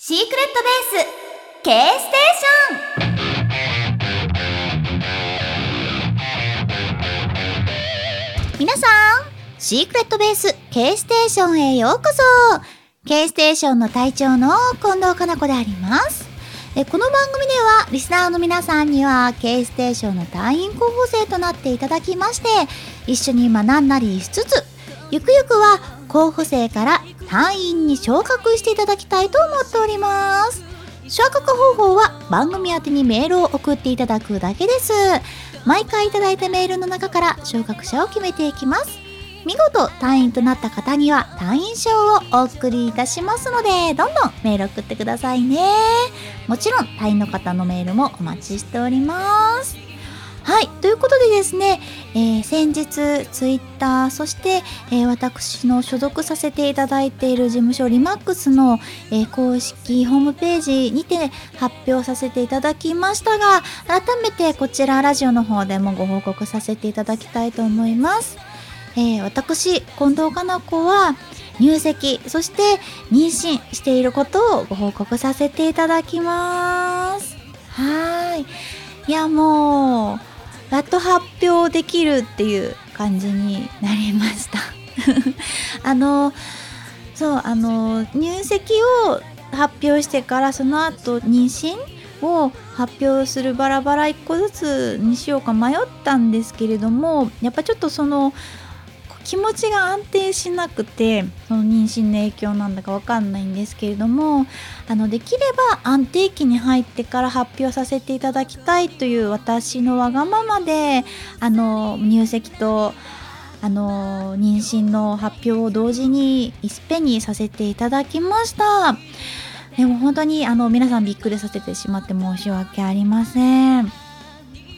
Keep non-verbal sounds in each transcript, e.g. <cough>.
シークレットベース K ステーション。皆さんシークレットベース K ステーションへようこそ。K ステーションの隊長の近藤かな子であります。えこの番組ではリスナーの皆さんには K ステーションの隊員候補生となっていただきまして一緒に学んだりしつつゆくゆくは候補生から隊員に昇格していただきたいと思っております。昇格方法は番組宛にメールを送っていただくだけです。毎回いただいたメールの中から昇格者を決めていきます。見事隊員となった方には隊員証をお送りいたしますのでどんどんメール送ってくださいね。もちろん隊員の方のメールもお待ちしております。はい、ということでですね、えー、先日ツイッターそして、えー、私の所属させていただいている事務所リマックスの、えー、公式ホームページにて発表させていただきましたが改めてこちらラジオの方でもご報告させていただきたいと思います。え私近藤かな子は入籍そして妊娠していることをご報告させていただきます。はい。いやもうやっと発表できるっていう感じになりました。<laughs> あのそうあの入籍を発表してからその後妊娠を発表するバラバラ1個ずつにしようか迷ったんですけれどもやっぱちょっとその気持ちが安定しなくてその妊娠の影響なんだかわかんないんですけれどもあのできれば安定期に入ってから発表させていただきたいという私のわがままであの入籍とあの妊娠の発表を同時にいっぺんにさせていただきました。でも本当にあの皆さんびっくりさせてしまって申し訳ありません。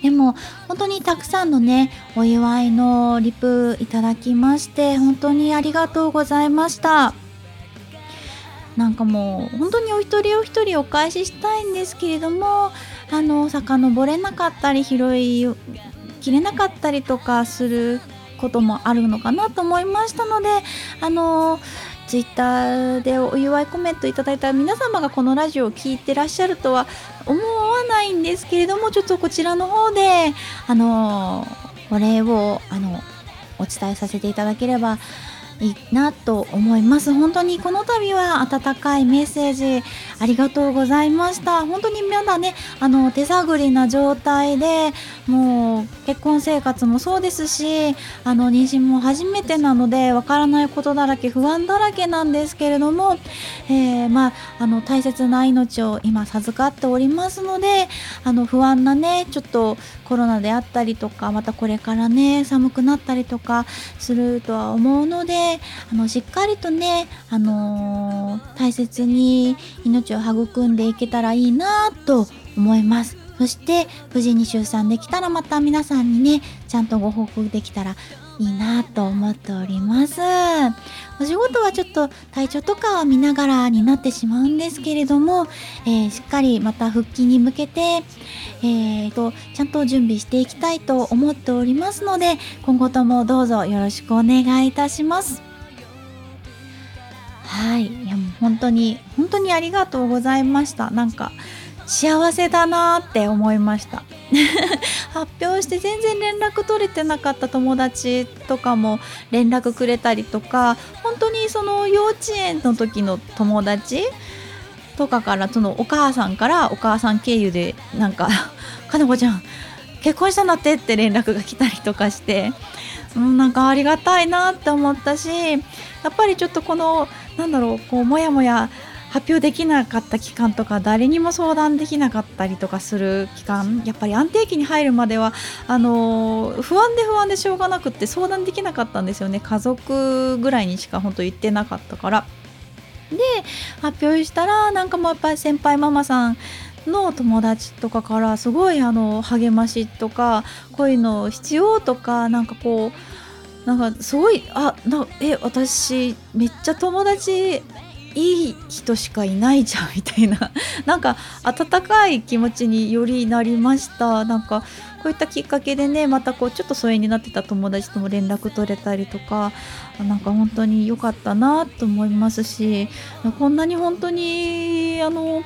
でも本当にたくさんのねお祝いのリプいただきまして本当にありがとうございました。なんかもう本当にお一人お一人お返ししたいんですけれどもあの遡れなかったり拾いきれなかったりとかすることもあるのかなと思いましたのであのツイッターでお祝いコメントいただいた皆様がこのラジオを聞いてらっしゃるとは思わないんですけれどもちょっとこちらの方であのお礼をあのお伝えさせていただければいいなと思います。本当にこの度は温かいメッセージありがとうございました。本当にまだねあの手探りな状態でもう結婚生活もそうですしあの妊娠も初めてなのでわからないことだらけ不安だらけなんですけれども、えー、まあ、あの大切な命を今授かっておりますのであの不安なねちょっとコロナであったりとかまたこれからね寒くなったりとかするとは思うのであのしっかりとね、あのー、大切に命を育んでいけたらいいなと思います。そして無事に出産できたらまた皆さんにねちゃんとご報告できたらいいなと思っております。お仕事はちょっと体調とかを見ながらになってしまうんですけれども、えー、しっかりまた復帰に向けて、えーと、ちゃんと準備していきたいと思っておりますので今後ともどうぞよろしくお願いいたします。はい。いやもう本当に本当にありがとうございました。なんか幸せだなって思いました。<laughs> 発表して全然連絡取れてなかった友達とかも連絡くれたりとか本当にその幼稚園の時の友達とかからそのお母さんからお母さん経由でなんか「<laughs> かなこちゃん結婚したんだって」って連絡が来たりとかして、うん、なんかありがたいなって思ったしやっぱりちょっとこのなんだろうこうもやもや発表できなかった期間とか誰にも相談できなかったりとかする期間やっぱり安定期に入るまではあの不安で不安でしょうがなくって相談できなかったんですよね家族ぐらいにしか本当言ってなかったから。で発表したらなんかもうやっぱり先輩ママさんの友達とかからすごいあの励ましとかこういうの必要とかなんかこうなんかすごいあなえ私めっちゃ友達いい人しかいないじゃんみたいな。<laughs> なんか温かい気持ちによりなりました。なんかこういったきっかけでねまたこうちょっと疎遠になってた友達とも連絡取れたりとかなんか本当に良かったなと思いますしこんなに本当にあの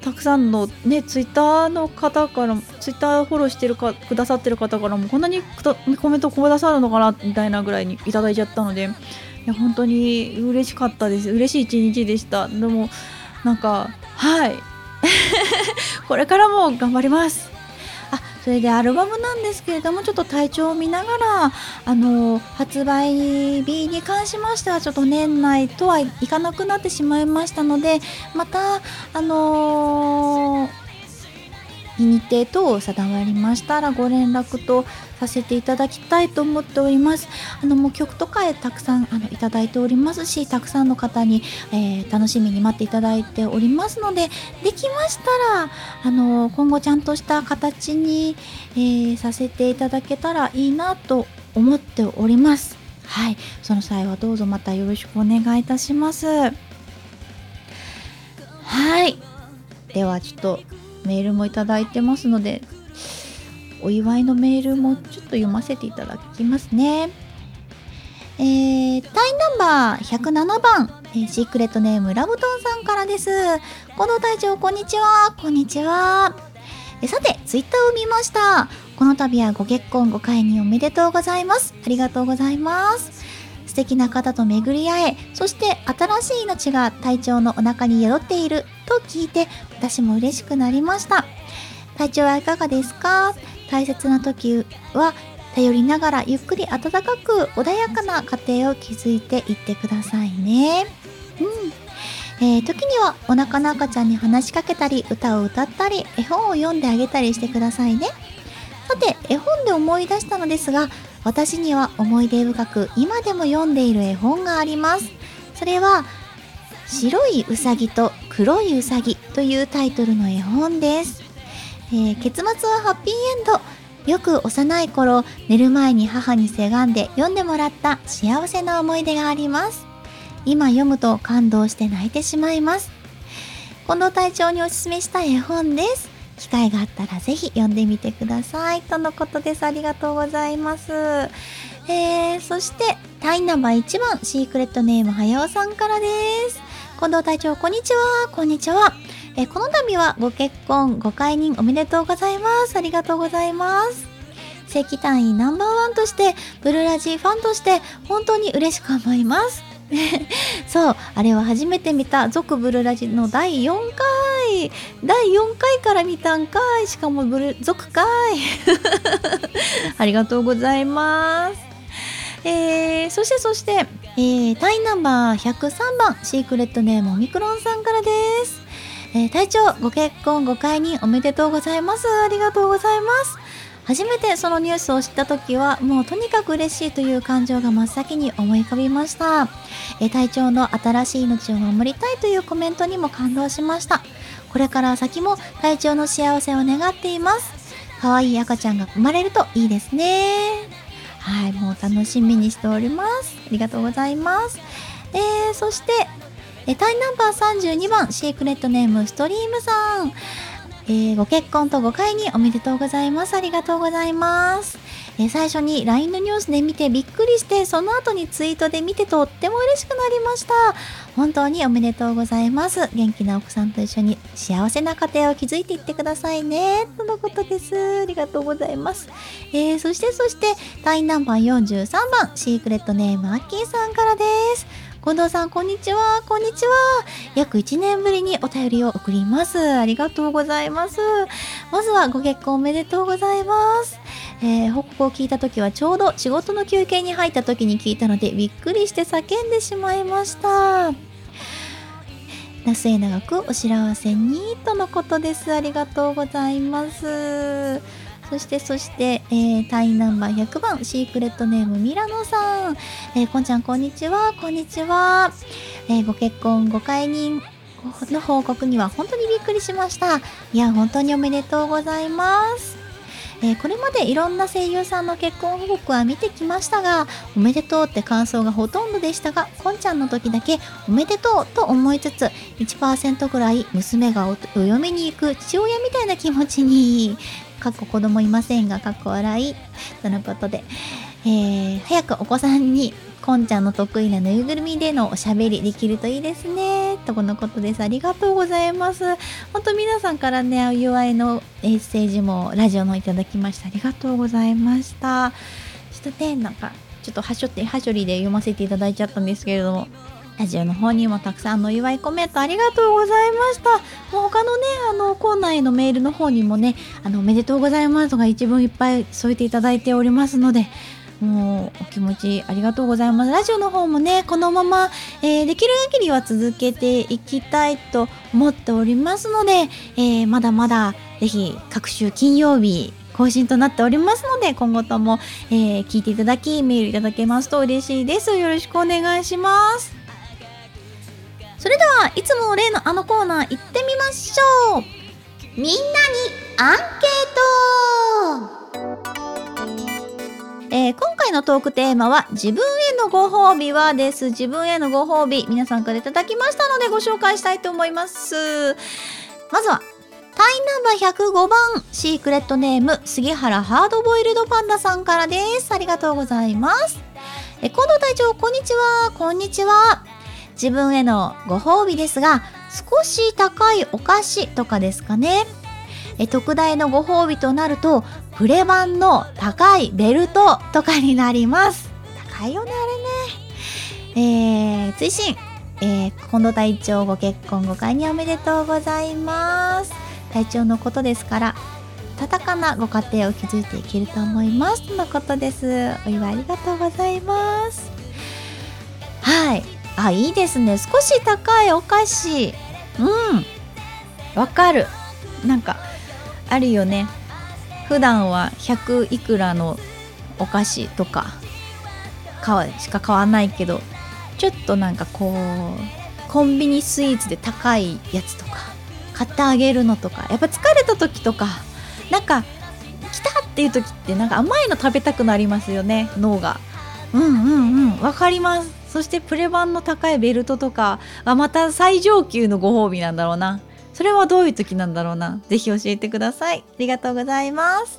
たくさんのねツイッターの方からツイッターフォローしてるかくださってる方からもこんなにコメントをくださるのかなみたいなぐらいにいただいちゃったのでや本当に嬉しかったです。嬉しい一日でした。でもなんかはい。<laughs> これからも頑張ります。あそれでアルバムなんですけれどもちょっと体調を見ながらあの発売日に関しましてはちょっと年内とはいかなくなってしまいましたのでまたあのー日程等定まりましたらご連絡とさせていただきたいと思っております。あのもう曲とかたくさんあのいただいておりますしたくさんの方に、えー、楽しみに待っていただいておりますのでできましたらあの今後ちゃんとした形に、えー、させていただけたらいいなと思っております。はい、その際はどうぞまたよろしくお願いいたします。はい。ではちょっとメールもいただいてますのでお祝いのメールもちょっと読ませていただきますね。えー、タイナンバー107番、えー、シークレットネームラブトンさんからです。近藤隊長、こんにちは。こんにちは。えさて、ツイッターを見ました。この度はご結婚ご会におめでとうございます。ありがとうございます。素敵な方と巡り合え、そして新しい命が隊長のお腹に宿っていると聞いて、私も嬉しくなりました。体調はいかがですか？大切な時は頼りながらゆっくり温かく穏やかな家庭を築いていってくださいね。うん。えー、時にはお腹の赤ちゃんに話しかけたり歌を歌ったり絵本を読んであげたりしてくださいね。さて絵本で思い出したのですが私には思い出深く今でも読んでいる絵本があります。それは白いうさぎと黒いうさぎというタイトルの絵本です。えー、結末はハッピーエンド。よく幼い頃、寝る前に母にせがんで読んでもらった幸せな思い出があります。今読むと感動して泣いてしまいます。近藤隊長におすすめした絵本です。機会があったらぜひ読んでみてください。とのことです。ありがとうございます。えー、そして、タイナンバー1番、シークレットネームはやおさんからです。近藤隊長、こんにちは。こんにちは。えこの度はご結婚、ご解任おめでとうございます。ありがとうございます。正規単位ナンバーワンとして、ブルーラジーファンとして、本当に嬉しく思います。<laughs> そう、あれは初めて見た、続ブルラジの第4回。第4回から見たんかい。しかもブル、続かい。<laughs> ありがとうございます。えー、そしてそして、えー、タイナンバー103番、シークレットネームオミクロンさんからです。えー、隊長、ご結婚ご解任おめでとうございます。ありがとうございます。初めてそのニュースを知った時は、もうとにかく嬉しいという感情が真っ先に思い浮かびました。え、隊長の新しい命を守りたいというコメントにも感動しました。これから先も隊長の幸せを願っています。可愛い赤ちゃんが生まれるといいですね。はい、もう楽しみにしております。ありがとうございます。えー、そして、えタイナンバー32番、シークレットネームストリームさん。えー、ご結婚とご会におめでとうございます。ありがとうございます。えー、最初に LINE のニュースで見てびっくりして、その後にツイートで見てとっても嬉しくなりました。本当におめでとうございます。元気な奥さんと一緒に幸せな家庭を築いていってくださいね。とのことです。ありがとうございます。えー、そしてそして、インナンバー43番、シークレットネームアッキーさんからです。近藤さん、こんにちは。こんにちは。約1年ぶりにお便りを送ります。ありがとうございます。まずはご結婚おめでとうございます。えー、報告を聞いた時はちょうど仕事の休憩に入った時に聞いたのでびっくりして叫んでしまいました。那須へ長くお幸せにとのことです。ありがとうございます。そしてそして、えー、イナンバー100番シークレットネームミラノさん、えー、こんちゃんこんにちは。こんにちは、えー、ご結婚ご解任の報告には本当にびっくりしました。いや本当におめでとうございます。えー、これまでいろんな声優さんの結婚報告は見てきましたがおめでとうって感想がほとんどでしたがこんちゃんの時だけおめでとうと思いつつ1%ぐらい娘がお嫁に行く父親みたいな気持ちにかっこ子供いませんがかっこ笑いとのことで、えー、早くお子さんにこんちゃんの得意なぬいぐるみでのおしゃべりできるといいですね。とこのことです。ありがとうございます。本当皆さんからね、お祝いのメッセージもラジオのいただきました。ありがとうございました。ちょっとね、なんか、ちょっとはしょって、はしょりで読ませていただいちゃったんですけれども、ラジオの方にもたくさんのお祝いコメントありがとうございました。もう他のね、あの、コーナーへのメールの方にもね、あの、おめでとうございますとか一文いっぱい添えていただいておりますので、もうお気持ちありがとうございます。ラジオの方もね、このまま、えー、できる限りは続けていきたいと思っておりますので、えー、まだまだぜひ各週金曜日更新となっておりますので、今後とも、えー、聞いていただき、メールいただけますと嬉しいです。よろしくお願いします。それでは、いつも例のあのコーナー行ってみましょう。みんなにアンケートえー、今回のトークテーマは自分へのご褒美はです。自分へのご褒美、皆さんからいただきましたのでご紹介したいと思います。まずは、タイナンバー105番、シークレットネーム、杉原ハードボイルドパンダさんからです。ありがとうございます。え、近藤隊長、こんにちは。こんにちは。自分へのご褒美ですが、少し高いお菓子とかですかね。え特大のご褒美となるとプレ版の高いベルトとかになります。高いよねあれね。えー、追伸。えー、近藤隊長ご結婚5回におめでとうございます。隊長のことですから温かなご家庭を築いていけると思います。とのことです。お祝いありがとうございます。はい。あいいですね。少し高いお菓子。うん。わかる。なんかあるよね。普段は100いくらのお菓子とかしか買わないけどちょっとなんかこうコンビニスイーツで高いやつとか買ってあげるのとかやっぱ疲れた時とかなんか来たっていう時ってなんか甘いの食べたくなりますよね脳が。うんうんうん。わかります。そしてプレ版の高いベルトとかはまた最上級のご褒美なんだろうなそれはどういう時なんだろうな。ぜひ教えてください。ありがとうございます。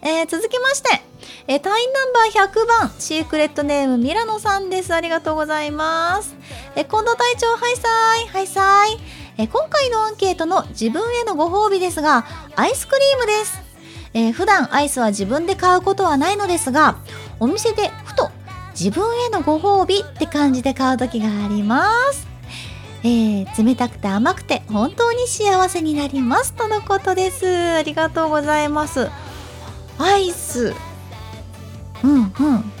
えー、続きまして、えー、隊員ナンバー100番、シークレットネームミラノさんです。ありがとうございます。えー、近藤隊長、ハイサイ、ハイサイ。え今回のアンケートの自分へのご褒美ですが、アイスクリームです。え普段アイスは自分で買うことはないのですが、お店でふと自分へのご褒美って感じで買う時があります。えー、冷たくて甘くて本当に幸せになりますとのことです。ありがとうございます。アイス。うんうん。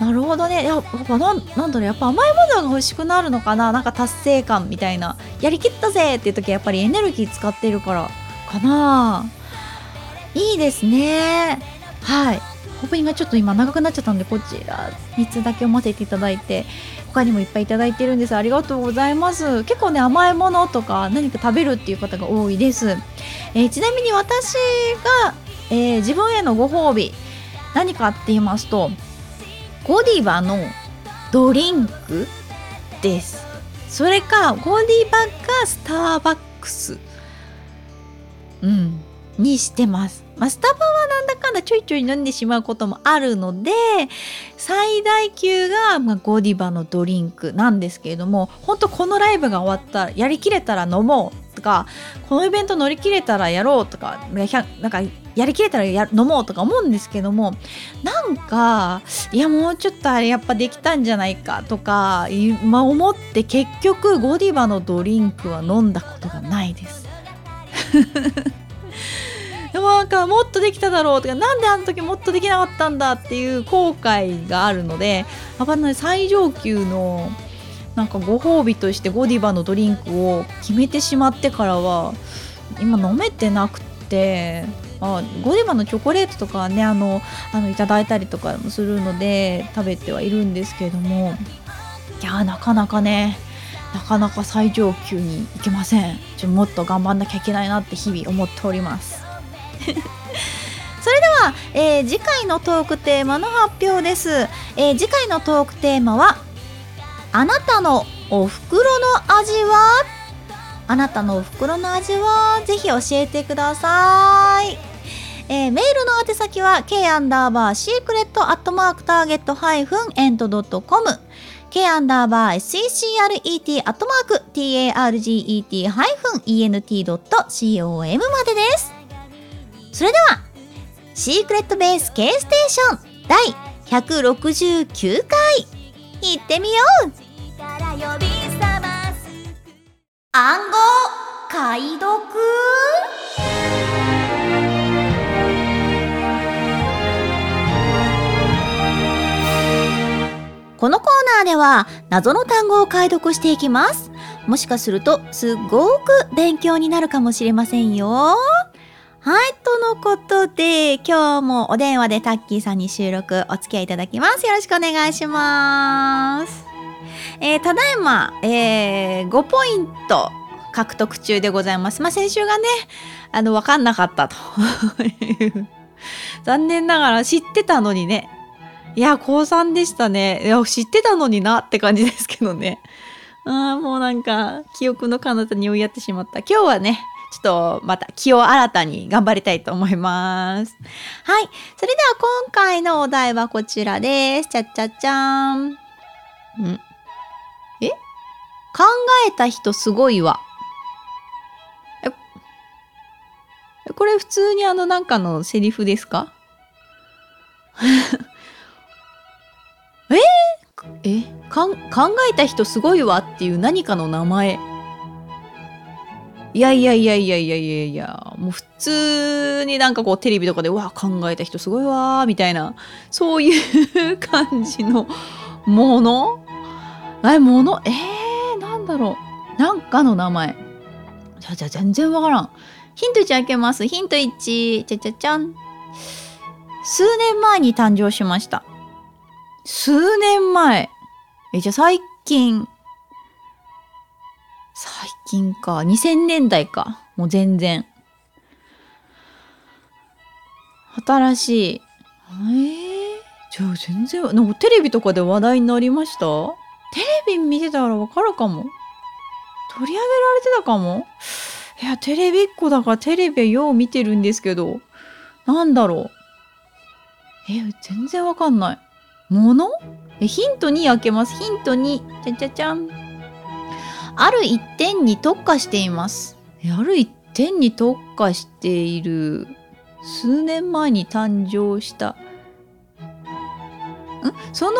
なるほどね。やっぱなんなんだろう。やっぱ甘いものが欲しくなるのかな。なんか達成感みたいな。やりきったぜっていう時はやっぱりエネルギー使ってるからかな。いいですね。はい。オープニングがちょっと今長くなっちゃったんでこちら3つだけ読ませていただいて他にもいっぱいいただいてるんです。ありがとうございます。結構ね甘いものとか何か食べるっていう方が多いです、えー、ちなみに私が、えー、自分へのご褒美何かって言いますとゴディバのドリンクです。それかゴディバかスターバックス。うん。にしてますまあ、スタバはなんだかんだちょいちょい飲んでしまうこともあるので最大級が、まあ、ゴディバのドリンクなんですけれども本当このライブが終わったらやりきれたら飲もうとかこのイベント乗り切れたらやろうとかなんかやりきれたらや飲もうとか思うんですけどもなんかいやもうちょっとあれやっぱできたんじゃないかとか、まあ、思って結局ゴディバのドリンクは飲んだことがないです。でもなんかもっとできただろうとかなんであの時もっとできなかったんだっていう後悔があるのでやっぱね最上級のなんかご褒美としてゴディバのドリンクを決めてしまってからは今飲めてなくてあゴディバのチョコレートとかはねあのあのいただいたりとかもするので食べてはいるんですけれどもいやなかなかねなかなか最上級にいけません。ちょもっと頑張んなきゃいけないなって日々思っております。<laughs> それでは、えー次回のトークテーマの発表です、えー次回のトークテーマはあなたのお袋の味は？あなたのお袋の味は？ぜひ教えてください。えーメールの宛先は k アンダーバー secret アットマークターゲットハイフン ent ドット com k アンダーバー SECRET アットマーク TARGET ハイフン ENT ドット COM までです。それではシークレットベース K ステーション第169回行ってみよう。暗号解読。このコーナーでは謎の単語を解読していきます。もしかするとすごく勉強になるかもしれませんよはい、とのことで今日もお電話でタッキーさんに収録お付き合いいただきますよろしくお願いしますえーただいま、えー5ポイント獲得中でございます。まあ、先週がね、あの、わかんなかったと。<laughs> 残念ながら知ってたのにね。いや、高3でしたね。いや、知ってたのになって感じですけどね。ああ、もうなんか、記憶の彼方に追いやってしまった。今日はね、ちょっとまた気を新たに頑張りたいと思います。はい。それでは今回のお題はこちらです。ちゃっちゃっちゃーん。え？考えた人すごいわ。え、これ普通にあのなんかのセリフですか？<laughs> え？え？考えた人すごいわっていう何かの名前。いやいやいやいやいやいやいや、もう普通になんかこうテレビとかで、うわ、考えた人すごいわみたいな、そういう感じのもの？え、もの？えー、なんだろう。なんかの名前。じゃじゃ全然わからん。ヒント1開けます。ヒント1。ちゃちゃちゃん。数年前に誕生しました。数年前。え、じゃあ最近。最近か。2000年代か。もう全然。新しい。えー、じゃあ全然、なんかテレビとかで話題になりました？テレビ見てたらわかるかも。取り上げられてたかもいや、テレビっ子だからテレビはよう見てるんですけど、なんだろう。え、全然わかんない。ものえ、ヒント2開けます。ヒント2。じゃじゃじゃん。ある一点に特化しています。え、ある一点に特化している。数年前に誕生した。ん？その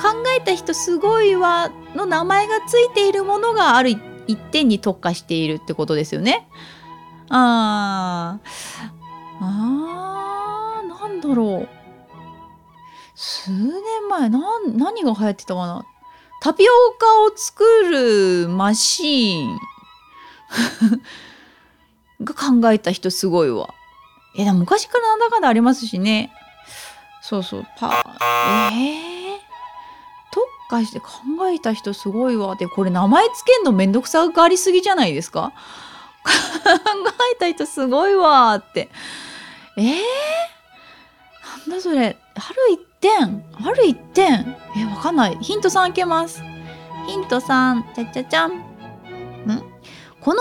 考えた人すごいわの名前がついているものがある一点に特化しているってことですよね。あーあーなんだろう。数年前なん何が流行ってたかな？タピオカを作るマシーン <laughs> が考えた人すごいわ。いやでも昔からなんだかんだありますしね。そうそうパーえー、特化して考えた人すごいわ。でこれ名前つけんのめんどくさがありすぎじゃないですか？考えた人すごいわって。えー、なんだそれ。ある一点ある一点え、わかんない。ヒント3開けます。ヒント3、ちゃちゃちゃん。ん？この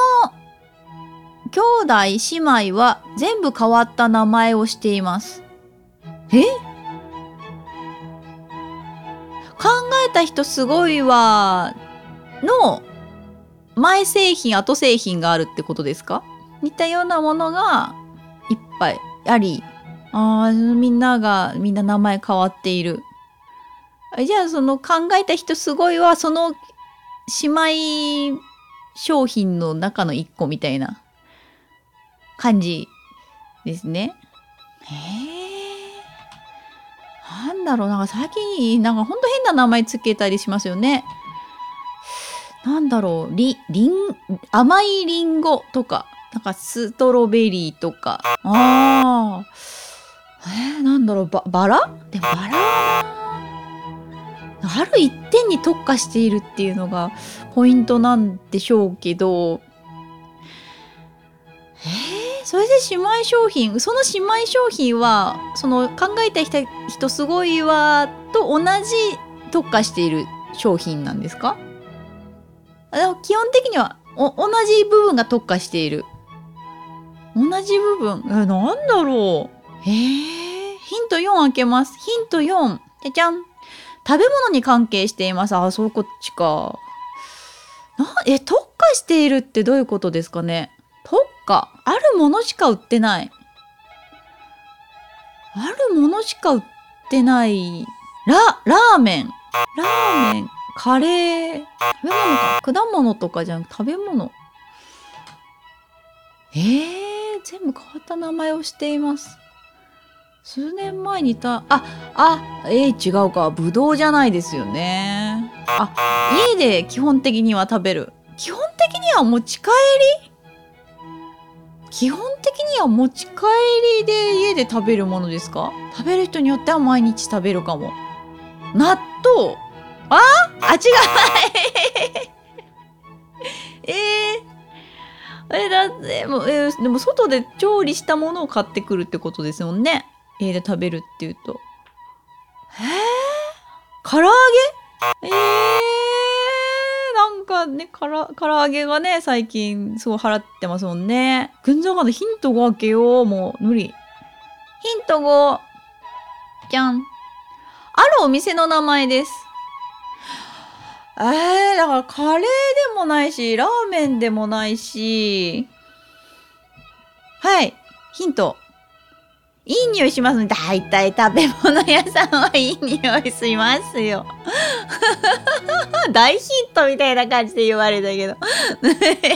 兄弟姉妹は全部変わった名前をしています。え？考えた人すごいわの前製品後製品があるってことですか？似たようなものがいっぱいありあーみんながみんな名前変わっている。じゃあその考えた人すごいわその姉妹商品の中の一個みたいな感じですね。へえなんだろう。なんか最近なんかほんと変な名前つけたりしますよね。なんだろう。りりん甘いりんごとか。なんかストロベリーとか。あー。えー、なんだろうばバラ？でもバラある一点に特化しているっていうのがポイントなんでしょうけど。えー、それで姉妹商品その姉妹商品はその考えた人すごいわと同じ特化している商品なんですか？でも基本的にはお同じ部分が特化している。同じ部分？えなんだろう。えー、ヒント4開けます。ヒント4じゃじゃん。食べ物に関係しています。あそうこっちか。なえ特化しているってどういうことですかね。特化。あるものしか売ってない。あるものしか売ってない。ララーメン。ラーメン。カレー。食べ物か。果物とかじゃん。食べ物。えー、全部変わった名前をしています。数年前にいたああえー、違うか。ぶどうじゃないですよね。あ家で基本的には食べる。基本的には持ち帰り？基本的には持ち帰りで家で食べるものですか？食べる人によっては毎日食べるかも。納豆？あ？あ違う。えー、えだってもえー、でも外で調理したものを買ってくるってことですもんね家で食べるっていうと。えー、唐揚げ？えー、なんかねから唐揚げがね最近すごい払ってますもんね。群像までヒント5開けよう。もう無理。ヒント5じゃん。あるお店の名前です。えー、だからカレーでもないし、ラーメンでもないし、はい、ヒント。いい匂いしますね。だいたい食べ物屋さんはいい匂いしますよ。<laughs> 大ヒントみたいな感じで言われたけど。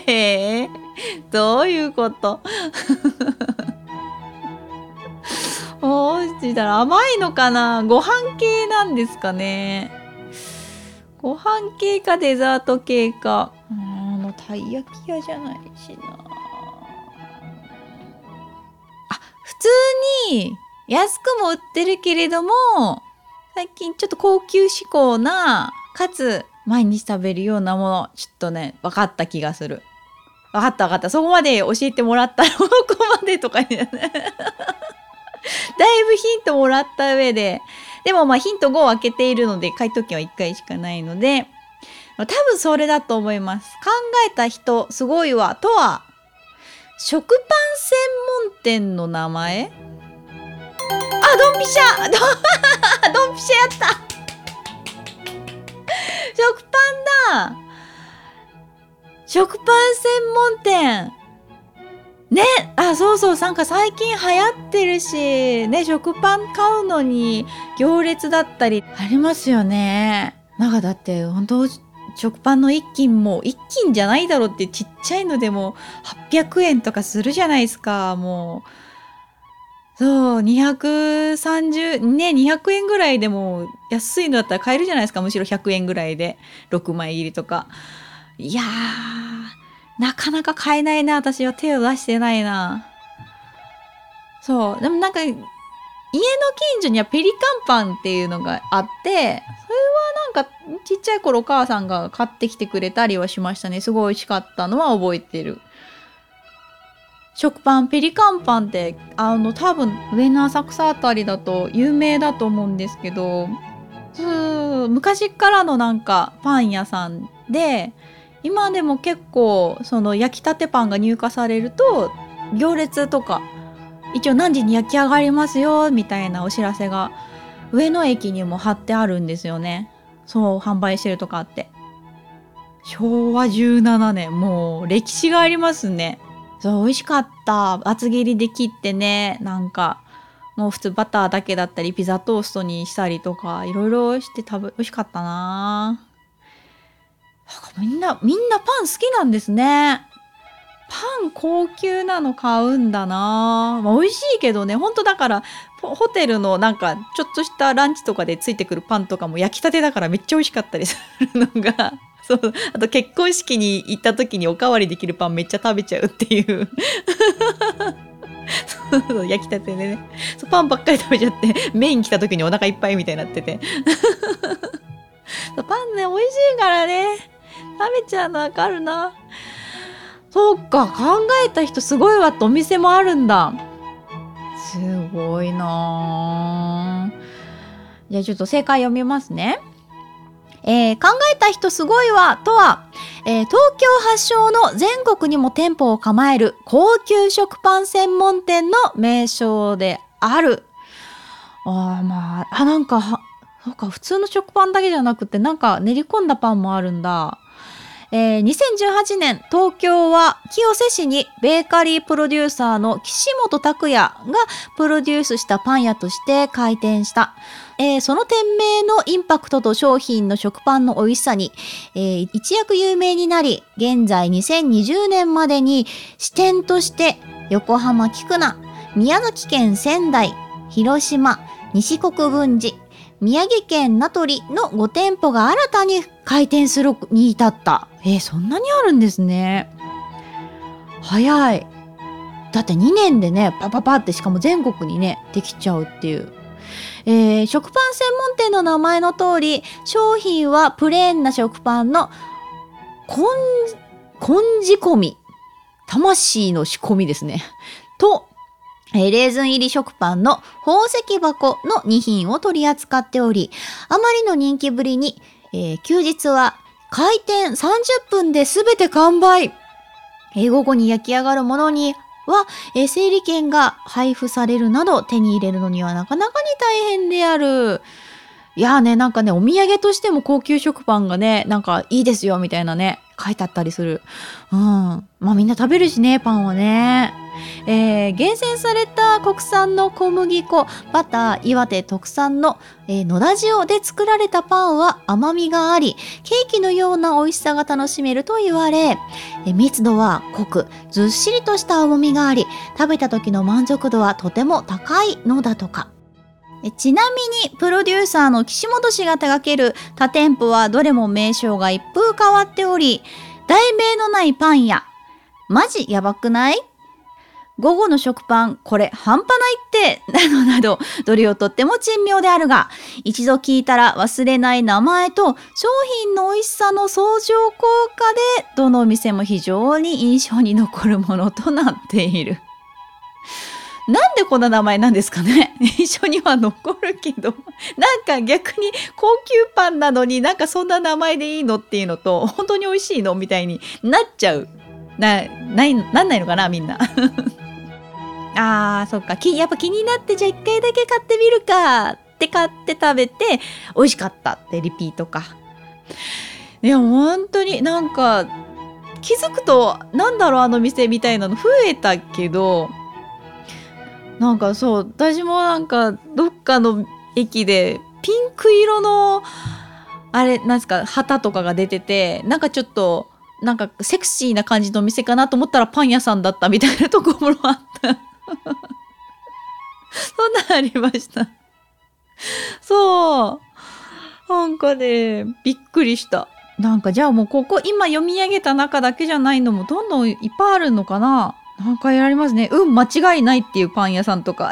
ね <laughs> どういうこと？<laughs> おうしたら甘いのかな？ご飯系なんですかねご飯系かデザート系か。あの、たい焼き屋じゃないしな。通に安くも売ってるけれども、最近ちょっと高級志向な、かつ毎日食べるようなもの、ちょっとね、分かった気がする。分かった分かった。そこまで教えてもらったら、ここまでとかに、ね、<laughs> だいぶヒントもらった上で、でもまあヒント5を開けているので回答権は1回しかないので多分それだと思います。考えた人すごいわとは食パン専門店の名前？あドンピシャ。<laughs> ドンピシャやった。食パンだ。食パン専門店。ねあそうそう。なんか最近流行ってるし。ね食パン買うのに行列だったり。ありますよね。なんかだって本当食パンの一斤も一斤じゃないだろうってちっちゃいのでも800円とかするじゃないですか。もうそう230ね200円ぐらいでも安いのだったら買えるじゃないですか。むしろ100円ぐらいで。6枚入りとか。いやーなかなか買えないな、私は手を出してないな。そう。でもなんか、家の近所にはペリカンパンっていうのがあって、それはなんかちっちゃい頃お母さんが買ってきてくれたりはしましたね。すごい美味しかったのは覚えてる。食パン、ペリカンパンって、あの、多分上の浅草あたりだと有名だと思うんですけど、昔からのなんかパン屋さんで、今でも結構その焼きたてパンが入荷されると行列とか一応何時に焼き上がりますよみたいなお知らせが上野駅にも貼ってあるんですよね。そう販売してるとかあって。昭和17年もう歴史がありますね。そう美味しかった。厚切りで切ってね。なんかもう普通バターだけだったりピザトーストにしたりとかいろいろして食べ美味しかったな。みんな、みんなパン好きなんですね。パン高級なの買うんだな、まあ、美味しいけどね、ほんとだから、ホテルのなんか、ちょっとしたランチとかでついてくるパンとかも焼きたてだからめっちゃ美味しかったりするのが、<laughs> そう、あと結婚式に行った時におかわりできるパンめっちゃ食べちゃうっていう。<laughs> 焼きたてでね。そうパンばっかり食べちゃってメイン来た時にお腹いっぱいみたいになってて。<laughs> パンね美味しいからね。食べちゃうのわかるな。そうか考えた人すごいわってお店もあるんだすごいなじゃあちょっと正解読みますねえー、考えた人すごいわとは、えー、東京発祥の全国にも店舗を構える高級食パン専門店の名称である。あまあ、あ、なんか、そうか、普通の食パンだけじゃなくて、なんか練り込んだパンもあるんだ。えー、2018年、東京は清瀬市にベーカリープロデューサーの岸本拓也がプロデュースしたパン屋として開店した。えー、その店名のインパクトと商品の食パンの美味しさに、えー、一躍有名になり、現在2020年までに支店として横浜菊名、宮崎県仙台、広島、西国分寺、宮城県名取の5店舗が新たに開店するに至った。えー、そんなにあるんですね。早い。だって2年でね、パパパってしかも全国にね、できちゃうっていう。えー、食パン専門店の名前の通り、商品はプレーンな食パンの、こん、こん仕込み。魂の仕込みですね。と、え、レーズン入り食パンの宝石箱の2品を取り扱っており、あまりの人気ぶりに、えー、休日は開店30分で全て完売。えー、午後に焼き上がるものには、えー、整理券が配布されるなど手に入れるのにはなかなかに大変である。いやーね、なんかね、お土産としても高級食パンがね、なんかいいですよみたいなね、書いてあったりする。うん。まあみんな食べるしね、パンはね。えー、厳選された国産の小麦粉、バター、岩手特産の、えー、野田塩で作られたパンは甘みがあり、ケーキのような美味しさが楽しめると言われ、え、密度は濃く、ずっしりとした重みがあり、食べた時の満足度はとても高いのだとか。ちなみにプロデューサーの岸本氏が手掛ける他店舗はどれも名称が一風変わっており、題名のないパンや、マジやばくない？午後の食パン、これ半端ないって、などなど、どれをとっても珍妙であるが、一度聞いたら忘れない名前と商品の美味しさの相乗効果で、どのお店も非常に印象に残るものとなっている。なんでこんな名前なんですかね？印象には残るけど、なんか逆に高級パンなのになんかそんな名前でいいのっていうのと、本当に美味しいのみたいになっちゃう。な、ない、なんないのかなみんな。あー、そっか。やっぱ気になってじゃあ一回だけ買ってみるかって買って食べて、美味しかったってリピートか。いや、本当になんか、気づくと、なんだろうあの店みたいなの増えたけど、なんかそう、私もなんか、どっかの駅で、ピンク色の、あれ、なんですか、旗とかが出てて、なんかちょっと、なんかセクシーな感じのお店かなと思ったらパン屋さんだったみたいなところもあった。<laughs> そんなんありました。そう。なんかね、びっくりした。なんかじゃあもうここ今読み上げた中だけじゃないのもどんどんいっぱいあるのかななんかやられますね。うん、間違いないっていうパン屋さんとか。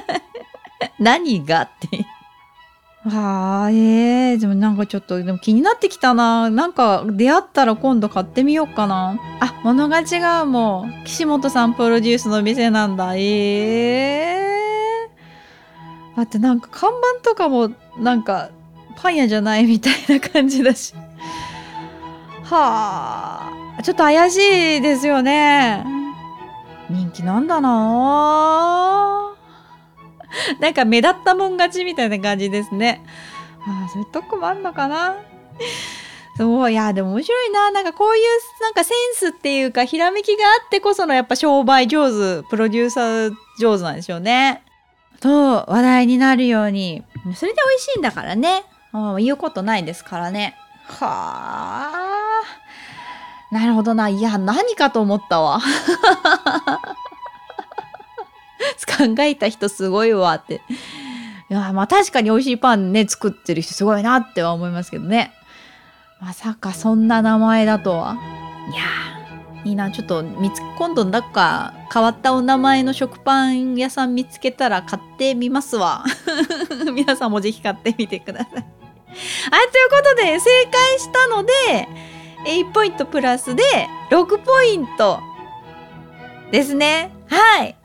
<laughs> 何がって。はあ、ええー、でもなんかちょっと、でも気になってきたな。なんか出会ったら今度買ってみようかな。あ、物が違うもん。岸本さんプロデュースの店なんだ。ええー。だってなんか看板とかもなんかパン屋じゃないみたいな感じだし。はあ、ちょっと怪しいですよね。人気なんだなあ <laughs> なんか目立ったもん勝ちみたいな感じですね。ああ、そういうとこもあんのかな？<laughs> そう、いや、でも面白いな。なんかこういう、なんかセンスっていうか、ひらめきがあってこそのやっぱ商売上手、プロデューサー上手なんでしょうね。と、話題になるように。それで美味しいんだからね。言うことないですからね。はあ。なるほどな。いや、何かと思ったわ。<laughs> 考えた人すごいわって。いや、まあ確かに美味しいパンね、作ってる人すごいなっては思いますけどね。まさかそんな名前だとは。いやいいな。ちょっと見つ、今度なんか変わったお名前の食パン屋さん見つけたら買ってみますわ。<laughs> 皆さんもぜひ買ってみてください。はい、ということで正解したので、1ポイントプラスで6ポイントですね。はい。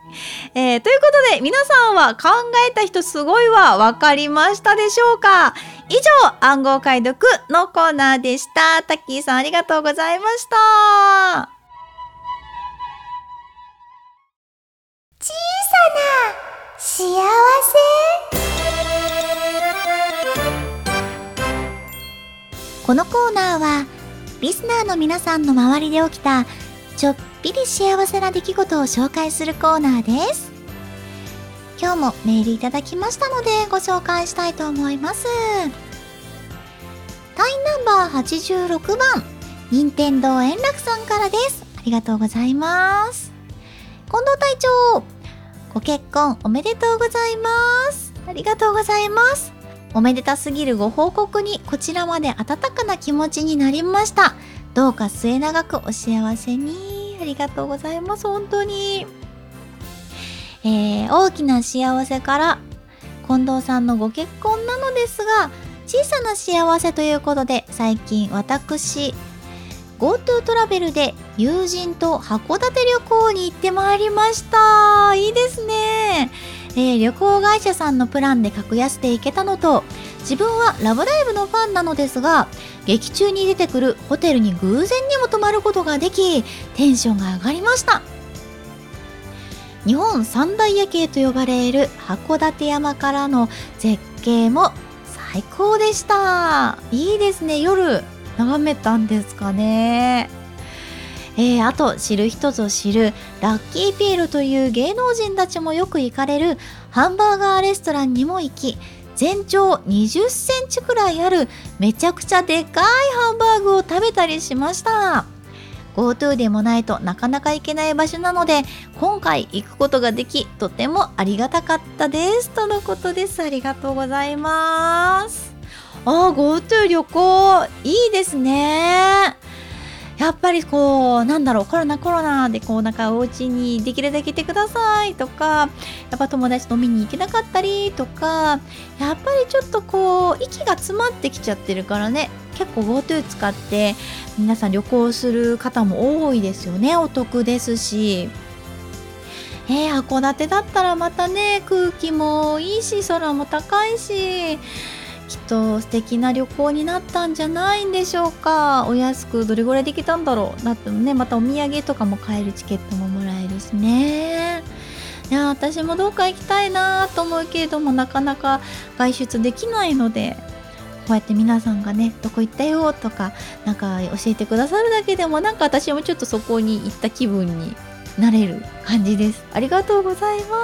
えー、ということで、皆さんは考えた人すごいわ、わかりましたでしょうか？以上、暗号解読のコーナーでした。タッキーさんありがとうございました。小さな幸せ？このコーナーはリスナーの皆さんの周りで起きたちょっぴり幸せな出来事を紹介するコーナーです。今日もメールいただきましたのでご紹介したいと思います。タイナンバー86番任天堂円楽さんからです。ありがとうございます。近藤隊長ご結婚おめでとうございます。ありがとうございます。おめでたすぎるご報告にこちらまで温かな気持ちになりました。どうか末永くお幸せに。ありがとうございます。本当に。えー、大きな幸せから近藤さんのご結婚なのですが、小さな幸せということで最近私 GoTo トラベルで友人と函館旅行に行ってまいりました。いいですね。えー、旅行会社さんのプランで格安で行けたのと自分は「ラブライブ!」のファンなのですが劇中に出てくるホテルに偶然にも泊まることができテンションが上がりました。日本三大夜景と呼ばれる函館山からの絶景も最高でした。いいですね。夜眺めたんですかね。えー、あと知る人ぞ知るラッキーピエロという芸能人たちもよく行かれるハンバーガーレストランにも行き全長20センチくらいあるめちゃくちゃでかいハンバーグを食べたりしました。GoTo でもないとなかなか行けない場所なので今回行くことができとてもありがたかったです。とのことです。ありがとうございます。あ GoTo 旅行。いいですね。やっぱりこうなんだろうコロナコロナでこうなんかお家にできるだけいてくださいとかやっぱ友達と飲みに行けなかったりとかやっぱりちょっとこう息が詰まってきちゃってるからね。結構 GoTo 使って皆さん旅行する方も多いですよね。お得ですし。えー、函館だったらまたね空気もいいし空も高いし。きっと素敵な旅行になったんじゃないんでしょうか。お安くどれぐらいできたんだろうだってね。またお土産とかも買えるチケットももらえるしね。いや私もどうか行きたいなと思うけれどもなかなか外出できないので。こうやって皆さんがねどこ行ったよとかなんか教えてくださるだけでもなんか私もちょっとそこに行った気分になれる感じです。ありがとうございま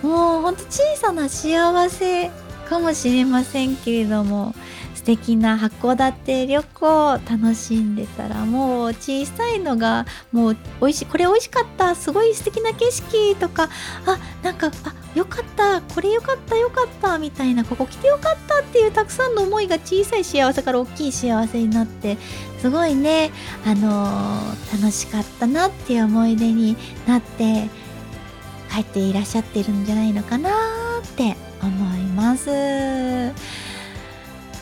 す。もうほんと小さな幸せかもしれませんけれども素敵な函館旅行楽しんでたらもう小さいのがもう美味しいこれ美味しかったすごい素敵な景色とかあなんかあよかったこれよかったよかったみたいなここ来てよかったっていうたくさんの思いが小さい幸せから大きい幸せになってすごいねあのー、楽しかったなっていう思い出になって帰っていらっしゃってるんじゃないのかなって思います。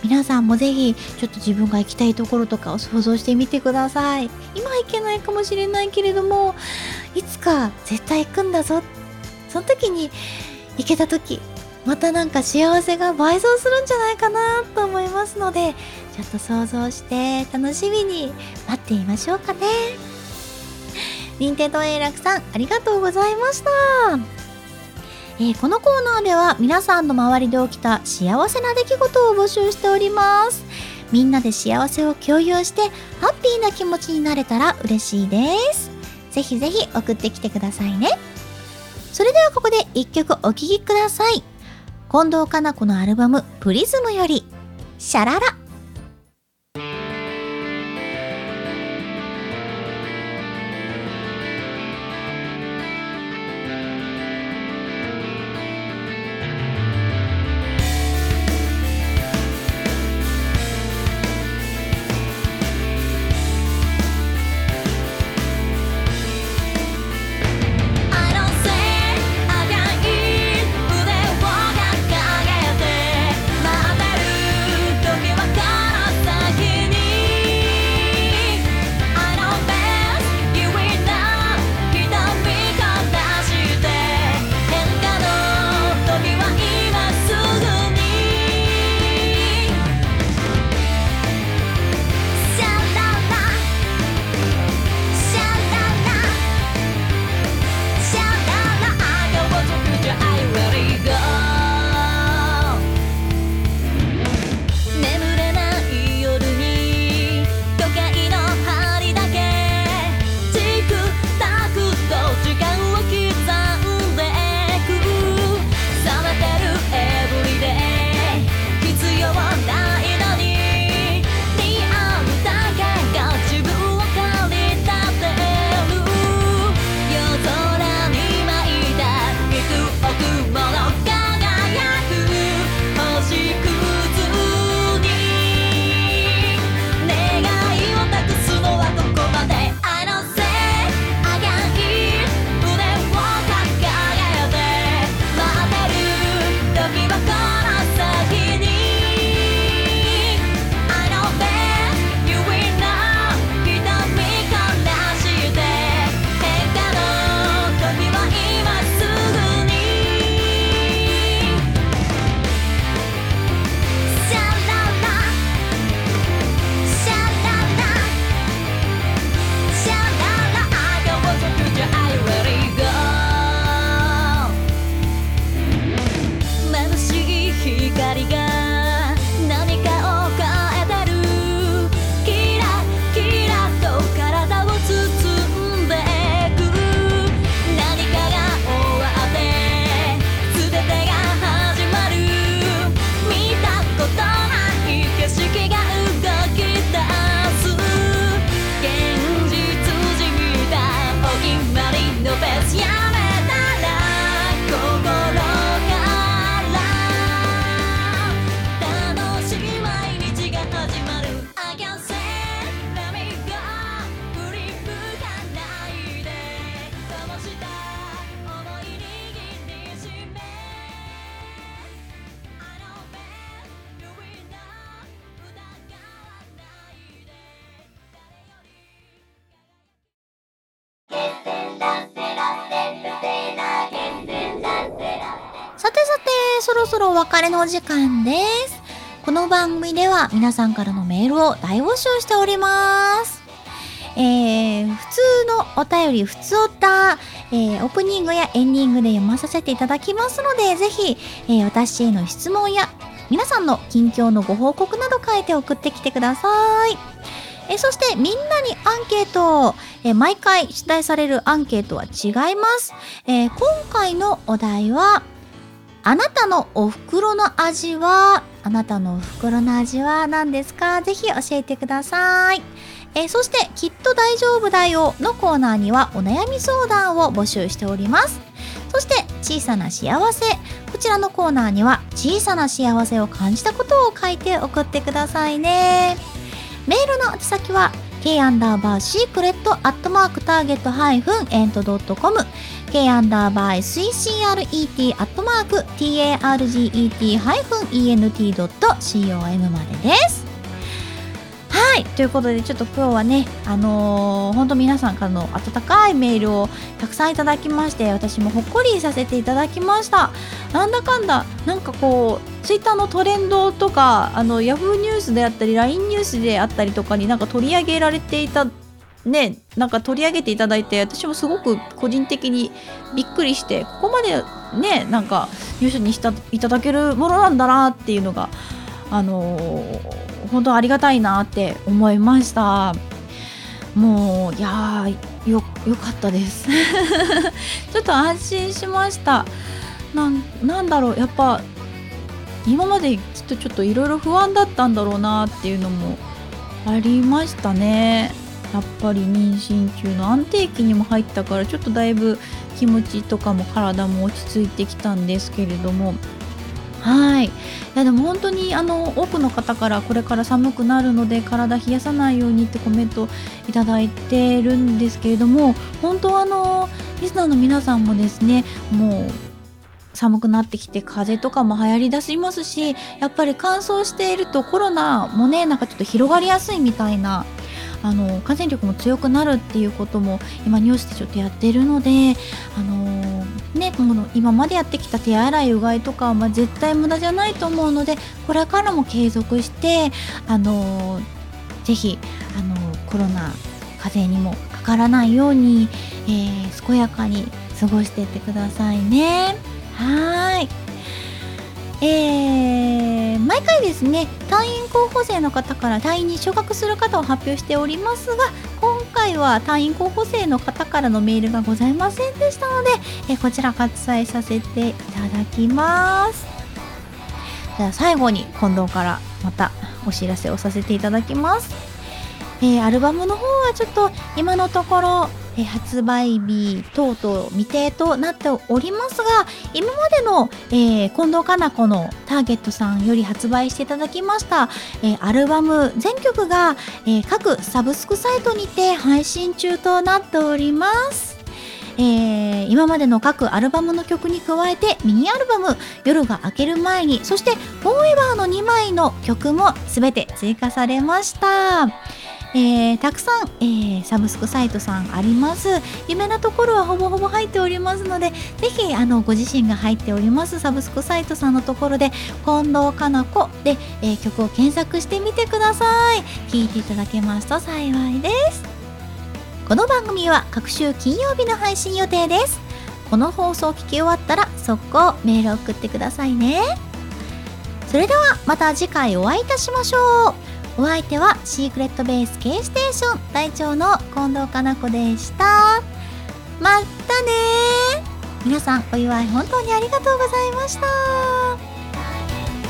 皆さんもぜひちょっと自分が行きたいところとかを想像してみてください。今行けないかもしれないけれどもいつか絶対行くんだぞ。その時に行けた時またなんか幸せが倍増するんじゃないかなと思いますのでちょっと想像して楽しみに待っていましょうかね。任天堂永楽さんありがとうございました。えー、このコーナーでは皆さんの周りで起きた幸せな出来事を募集しております。みんなで幸せを共有してハッピーな気持ちになれたら嬉しいです。ぜひぜひ送ってきてくださいね。それではここで一曲お聴きください。近藤かな子のアルバムプリズムよりシャララ。お時間です。この番組では皆さんからのメールを大募集しております。えー、普通のお便り、普通おた、えー、オープニングやエンディングで読まさせていただきますので、ぜひ、えー、私への質問や皆さんの近況のご報告など書いて送ってきてください。えそしてみんなにアンケート、え毎回出題されるアンケートは違います。え今回のお題は、あなたのお袋の味は、あなたのお袋の味は何ですか？ぜひ教えてください。えーそして、きっと大丈夫だよのコーナーにはお悩み相談を募集しております。そして、小さな幸せ。こちらのコーナーには小さな幸せを感じたことを書いて送ってくださいね。メールの宛先は k アンダーバー secret アットマークターゲットハイフン ent ドット com k アンダーバー SECRET アットマーク TARGET ハイフン ENT ドット COM までです。はい。ということで、ちょっと今日はね、あのー、本当皆さんからの温かいメールをたくさんいただきまして、私もほっこりさせていただきました。なんだかんだ、なんかこう、ツイッターのトレンドとか、あの、ヤフーニュースであったり、LINE ニュースであったりとかになんか取り上げられていた、ね、なんか取り上げていただいて、私もすごく個人的にびっくりして、ここまでね、なんかニュースにしたいただけるものなんだなっていうのが、あのー本当ありがたいなって思いました。もういやーよよかったです。<laughs> ちょっと安心しました。ななんだろうやっぱ今まできっとちょっといろいろ不安だったんだろうなっていうのもありましたね。やっぱり妊娠中の安定期にも入ったからちょっとだいぶ気持ちとかも体も落ち着いてきたんですけれども。はい。いやでも本当にあの多くの方からこれから寒くなるので体冷やさないようにってコメントいただいてるんですけれども本当あのリスナーの皆さんもですねもう寒くなってきて風邪とかも流行りだしますしやっぱり乾燥しているとコロナもねなんかちょっと広がりやすいみたいなあの感染力も強くなるっていうことも今ニュースでちょっとやってるのであのねこの今までやってきた手洗いうがいとかは、まあ、絶対無駄じゃないと思うのでこれからも継続してあのぜひあのコロナ風邪にもかからないように、えー健やかに過ごしていってくださいね。はい。えー毎回ですね退院候補生の方から退院に昇格する方を発表しておりますが今回は隊員候補生の方からのメールがございませんでしたので、えーこちら割愛させていただきます。では最後に近藤からまたお知らせをさせていただきます、えーアルバムの方はちょっと今のところえー発売日等々未定となっておりますが今までの、えー近藤かな子のターゲットさんより発売していただきました、えアルバム全曲が、え各サブスクサイトにて配信中となっております。えー今までの各アルバムの曲に加えてミニアルバム「夜が明ける前に」そして「フォーエバー」の2枚の曲も全て追加されました。えーたくさん、えーサブスクサイトさんあります。有名なところはほぼほぼ入っておりますのでぜひあのご自身が入っておりますサブスクサイトさんのところで近藤かな子で、えー曲を検索してみてください。聴いていただけますと幸いです。この番組は各週金曜日の配信予定です。この放送を聞き終わったら速攻メール送ってくださいね。それではまた次回お会いいたしましょう。お相手はシークレットベース K ステーション隊長の近藤かな子でした。またね皆さんお祝い本当にありがとうございました。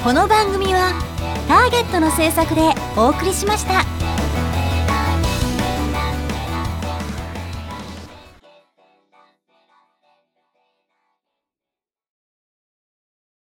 この番組はターゲットの制作でお送りしました。